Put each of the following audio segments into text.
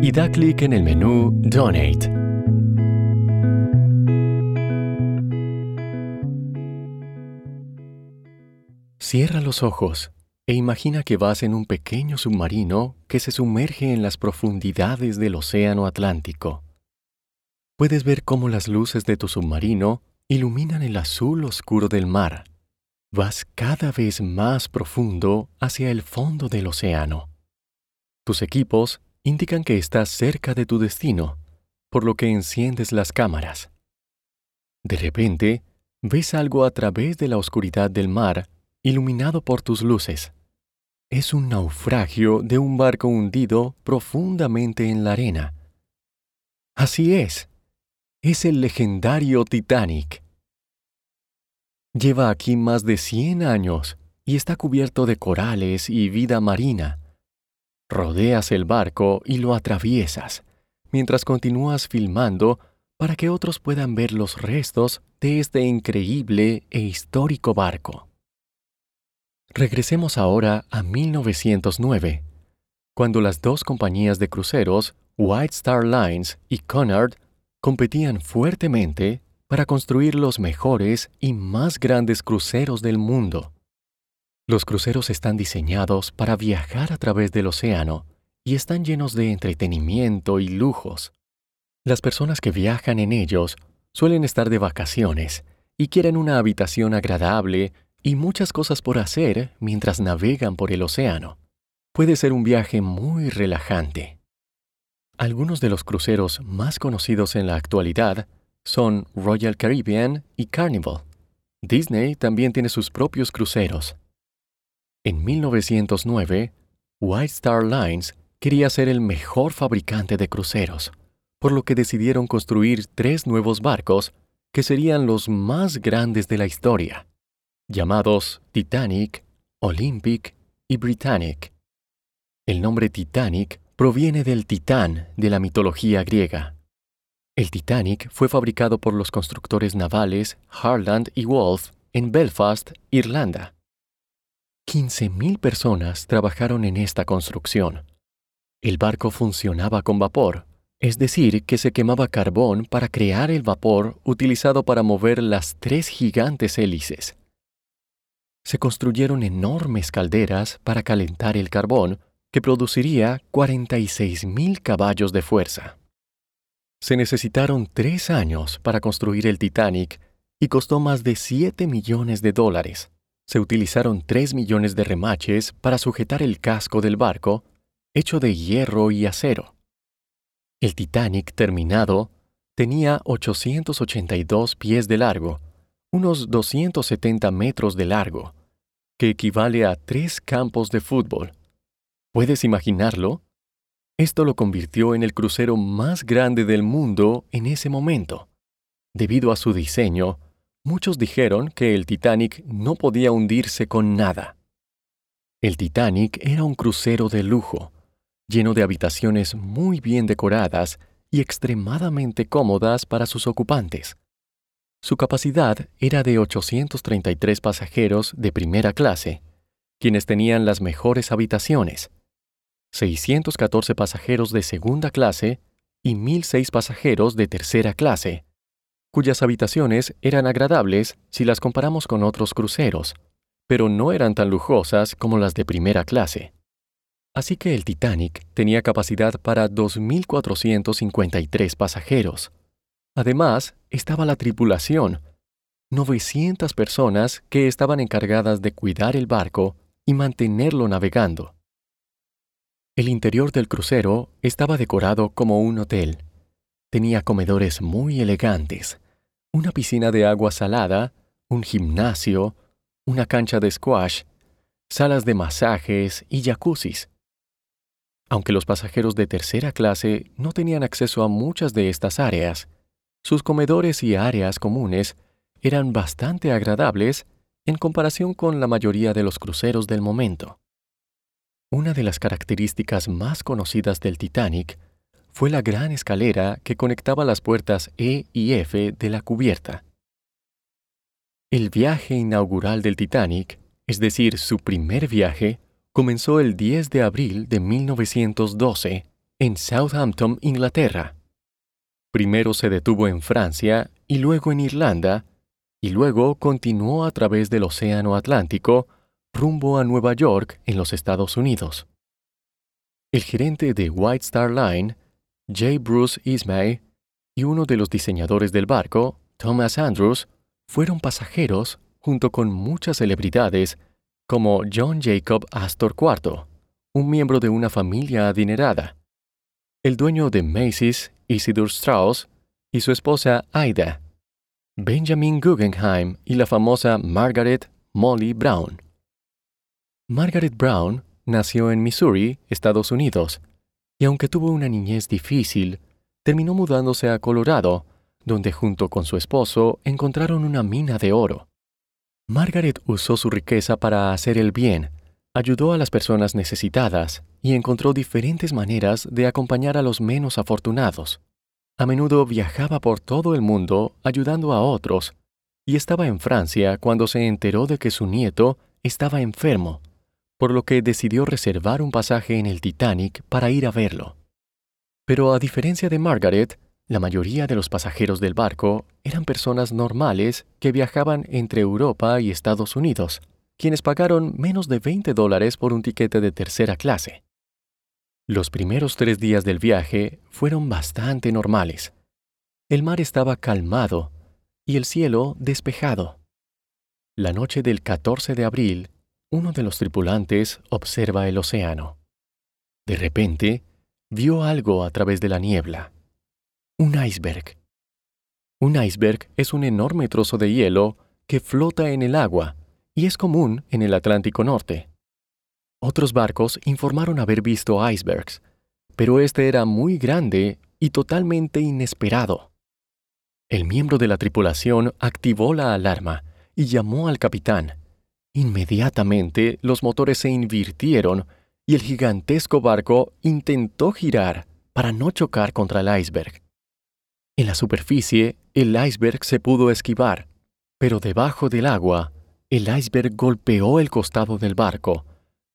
y da clic en el menú Donate. Cierra los ojos e imagina que vas en un pequeño submarino que se sumerge en las profundidades del Océano Atlántico. Puedes ver cómo las luces de tu submarino iluminan el azul oscuro del mar. Vas cada vez más profundo hacia el fondo del océano. Tus equipos indican que estás cerca de tu destino, por lo que enciendes las cámaras. De repente, ves algo a través de la oscuridad del mar, iluminado por tus luces. Es un naufragio de un barco hundido profundamente en la arena. Así es, es el legendario Titanic. Lleva aquí más de 100 años y está cubierto de corales y vida marina. Rodeas el barco y lo atraviesas, mientras continúas filmando para que otros puedan ver los restos de este increíble e histórico barco. Regresemos ahora a 1909, cuando las dos compañías de cruceros, White Star Lines y Cunard, competían fuertemente para construir los mejores y más grandes cruceros del mundo. Los cruceros están diseñados para viajar a través del océano y están llenos de entretenimiento y lujos. Las personas que viajan en ellos suelen estar de vacaciones y quieren una habitación agradable y muchas cosas por hacer mientras navegan por el océano. Puede ser un viaje muy relajante. Algunos de los cruceros más conocidos en la actualidad son Royal Caribbean y Carnival. Disney también tiene sus propios cruceros. En 1909, White Star Lines quería ser el mejor fabricante de cruceros, por lo que decidieron construir tres nuevos barcos que serían los más grandes de la historia, llamados Titanic, Olympic y Britannic. El nombre Titanic proviene del Titán de la mitología griega. El Titanic fue fabricado por los constructores navales Harland y Wolff en Belfast, Irlanda. 15.000 personas trabajaron en esta construcción. El barco funcionaba con vapor, es decir, que se quemaba carbón para crear el vapor utilizado para mover las tres gigantes hélices. Se construyeron enormes calderas para calentar el carbón, que produciría 46.000 caballos de fuerza. Se necesitaron tres años para construir el Titanic y costó más de 7 millones de dólares se utilizaron 3 millones de remaches para sujetar el casco del barco, hecho de hierro y acero. El Titanic terminado tenía 882 pies de largo, unos 270 metros de largo, que equivale a tres campos de fútbol. ¿Puedes imaginarlo? Esto lo convirtió en el crucero más grande del mundo en ese momento. Debido a su diseño, Muchos dijeron que el Titanic no podía hundirse con nada. El Titanic era un crucero de lujo, lleno de habitaciones muy bien decoradas y extremadamente cómodas para sus ocupantes. Su capacidad era de 833 pasajeros de primera clase, quienes tenían las mejores habitaciones, 614 pasajeros de segunda clase y 1.006 pasajeros de tercera clase, cuyas habitaciones eran agradables si las comparamos con otros cruceros, pero no eran tan lujosas como las de primera clase. Así que el Titanic tenía capacidad para 2.453 pasajeros. Además, estaba la tripulación, 900 personas que estaban encargadas de cuidar el barco y mantenerlo navegando. El interior del crucero estaba decorado como un hotel. Tenía comedores muy elegantes, una piscina de agua salada, un gimnasio, una cancha de squash, salas de masajes y jacuzzis. Aunque los pasajeros de tercera clase no tenían acceso a muchas de estas áreas, sus comedores y áreas comunes eran bastante agradables en comparación con la mayoría de los cruceros del momento. Una de las características más conocidas del Titanic fue la gran escalera que conectaba las puertas E y F de la cubierta. El viaje inaugural del Titanic, es decir, su primer viaje, comenzó el 10 de abril de 1912 en Southampton, Inglaterra. Primero se detuvo en Francia y luego en Irlanda, y luego continuó a través del Océano Atlántico rumbo a Nueva York en los Estados Unidos. El gerente de White Star Line, J. Bruce Ismay, y uno de los diseñadores del barco, Thomas Andrews, fueron pasajeros junto con muchas celebridades como John Jacob Astor IV, un miembro de una familia adinerada, el dueño de Macy's, Isidor Strauss, y su esposa Aida, Benjamin Guggenheim y la famosa Margaret Molly Brown. Margaret Brown nació en Missouri, Estados Unidos, y aunque tuvo una niñez difícil, terminó mudándose a Colorado, donde junto con su esposo encontraron una mina de oro. Margaret usó su riqueza para hacer el bien, ayudó a las personas necesitadas y encontró diferentes maneras de acompañar a los menos afortunados. A menudo viajaba por todo el mundo ayudando a otros, y estaba en Francia cuando se enteró de que su nieto estaba enfermo, por lo que decidió reservar un pasaje en el Titanic para ir a verlo. Pero a diferencia de Margaret, la mayoría de los pasajeros del barco eran personas normales que viajaban entre Europa y Estados Unidos, quienes pagaron menos de 20 dólares por un tiquete de tercera clase. Los primeros tres días del viaje fueron bastante normales. El mar estaba calmado y el cielo despejado. La noche del 14 de abril, uno de los tripulantes observa el océano. De repente, vio algo a través de la niebla. Un iceberg. Un iceberg es un enorme trozo de hielo que flota en el agua y es común en el Atlántico Norte. Otros barcos informaron haber visto icebergs, pero este era muy grande y totalmente inesperado. El miembro de la tripulación activó la alarma y llamó al capitán. Inmediatamente los motores se invirtieron y el gigantesco barco intentó girar para no chocar contra el iceberg. En la superficie, el iceberg se pudo esquivar, pero debajo del agua, el iceberg golpeó el costado del barco,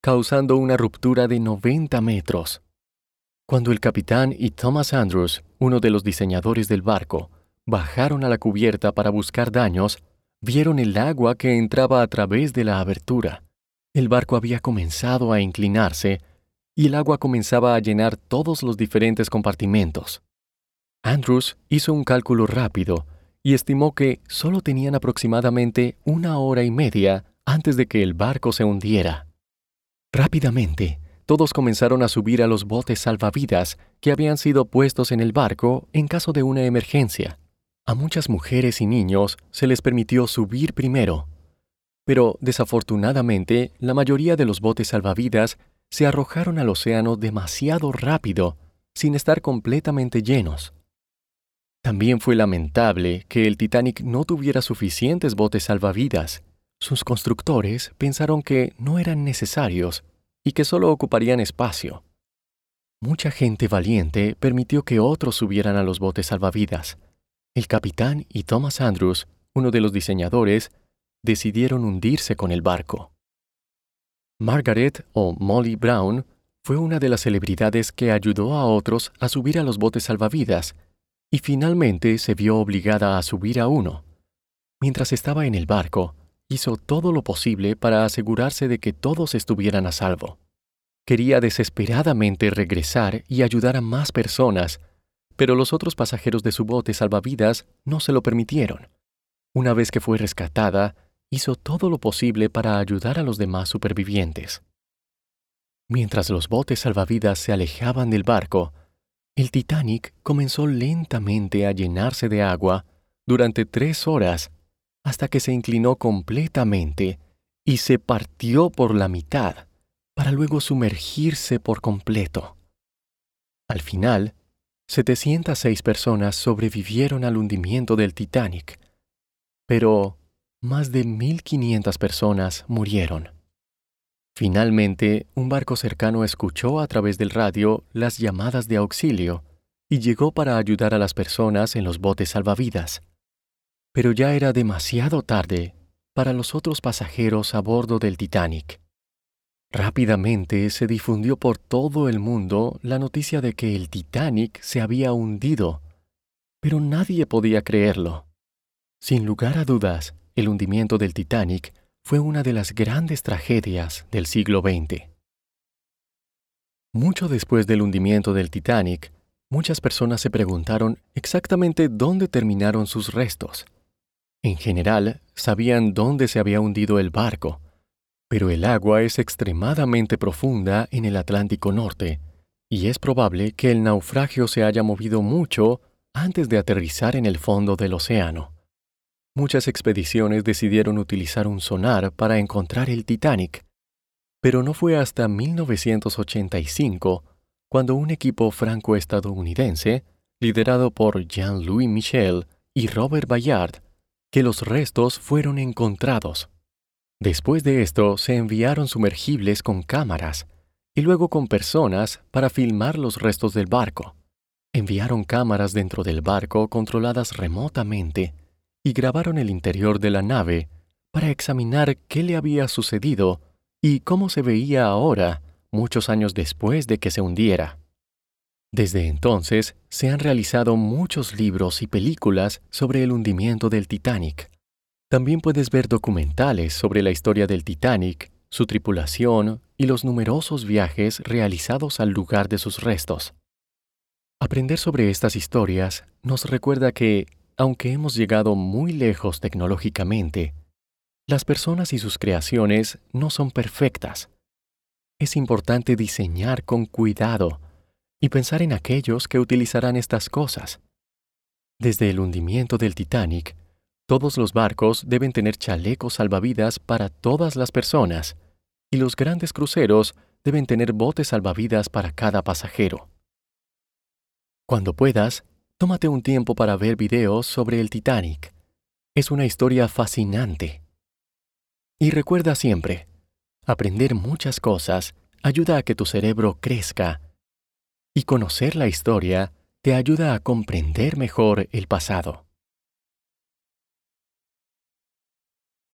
causando una ruptura de 90 metros. Cuando el capitán y Thomas Andrews, uno de los diseñadores del barco, bajaron a la cubierta para buscar daños, vieron el agua que entraba a través de la abertura. El barco había comenzado a inclinarse y el agua comenzaba a llenar todos los diferentes compartimentos. Andrews hizo un cálculo rápido y estimó que solo tenían aproximadamente una hora y media antes de que el barco se hundiera. Rápidamente, todos comenzaron a subir a los botes salvavidas que habían sido puestos en el barco en caso de una emergencia. A muchas mujeres y niños se les permitió subir primero, pero desafortunadamente la mayoría de los botes salvavidas se arrojaron al océano demasiado rápido, sin estar completamente llenos. También fue lamentable que el Titanic no tuviera suficientes botes salvavidas. Sus constructores pensaron que no eran necesarios y que solo ocuparían espacio. Mucha gente valiente permitió que otros subieran a los botes salvavidas. El capitán y Thomas Andrews, uno de los diseñadores, decidieron hundirse con el barco. Margaret o Molly Brown fue una de las celebridades que ayudó a otros a subir a los botes salvavidas y finalmente se vio obligada a subir a uno. Mientras estaba en el barco, hizo todo lo posible para asegurarse de que todos estuvieran a salvo. Quería desesperadamente regresar y ayudar a más personas, pero los otros pasajeros de su bote salvavidas no se lo permitieron. Una vez que fue rescatada, hizo todo lo posible para ayudar a los demás supervivientes. Mientras los botes salvavidas se alejaban del barco, el Titanic comenzó lentamente a llenarse de agua durante tres horas hasta que se inclinó completamente y se partió por la mitad para luego sumergirse por completo. Al final, 706 personas sobrevivieron al hundimiento del Titanic, pero más de 1.500 personas murieron. Finalmente, un barco cercano escuchó a través del radio las llamadas de auxilio y llegó para ayudar a las personas en los botes salvavidas. Pero ya era demasiado tarde para los otros pasajeros a bordo del Titanic. Rápidamente se difundió por todo el mundo la noticia de que el Titanic se había hundido, pero nadie podía creerlo. Sin lugar a dudas, el hundimiento del Titanic fue una de las grandes tragedias del siglo XX. Mucho después del hundimiento del Titanic, muchas personas se preguntaron exactamente dónde terminaron sus restos. En general, sabían dónde se había hundido el barco, pero el agua es extremadamente profunda en el Atlántico Norte, y es probable que el naufragio se haya movido mucho antes de aterrizar en el fondo del océano. Muchas expediciones decidieron utilizar un sonar para encontrar el Titanic, pero no fue hasta 1985 cuando un equipo franco-estadounidense, liderado por Jean-Louis Michel y Robert Bayard, que los restos fueron encontrados. Después de esto se enviaron sumergibles con cámaras y luego con personas para filmar los restos del barco. Enviaron cámaras dentro del barco controladas remotamente y grabaron el interior de la nave para examinar qué le había sucedido y cómo se veía ahora, muchos años después de que se hundiera. Desde entonces se han realizado muchos libros y películas sobre el hundimiento del Titanic. También puedes ver documentales sobre la historia del Titanic, su tripulación y los numerosos viajes realizados al lugar de sus restos. Aprender sobre estas historias nos recuerda que, aunque hemos llegado muy lejos tecnológicamente, las personas y sus creaciones no son perfectas. Es importante diseñar con cuidado y pensar en aquellos que utilizarán estas cosas. Desde el hundimiento del Titanic, todos los barcos deben tener chalecos salvavidas para todas las personas y los grandes cruceros deben tener botes salvavidas para cada pasajero. Cuando puedas, tómate un tiempo para ver videos sobre el Titanic. Es una historia fascinante. Y recuerda siempre, aprender muchas cosas ayuda a que tu cerebro crezca y conocer la historia te ayuda a comprender mejor el pasado.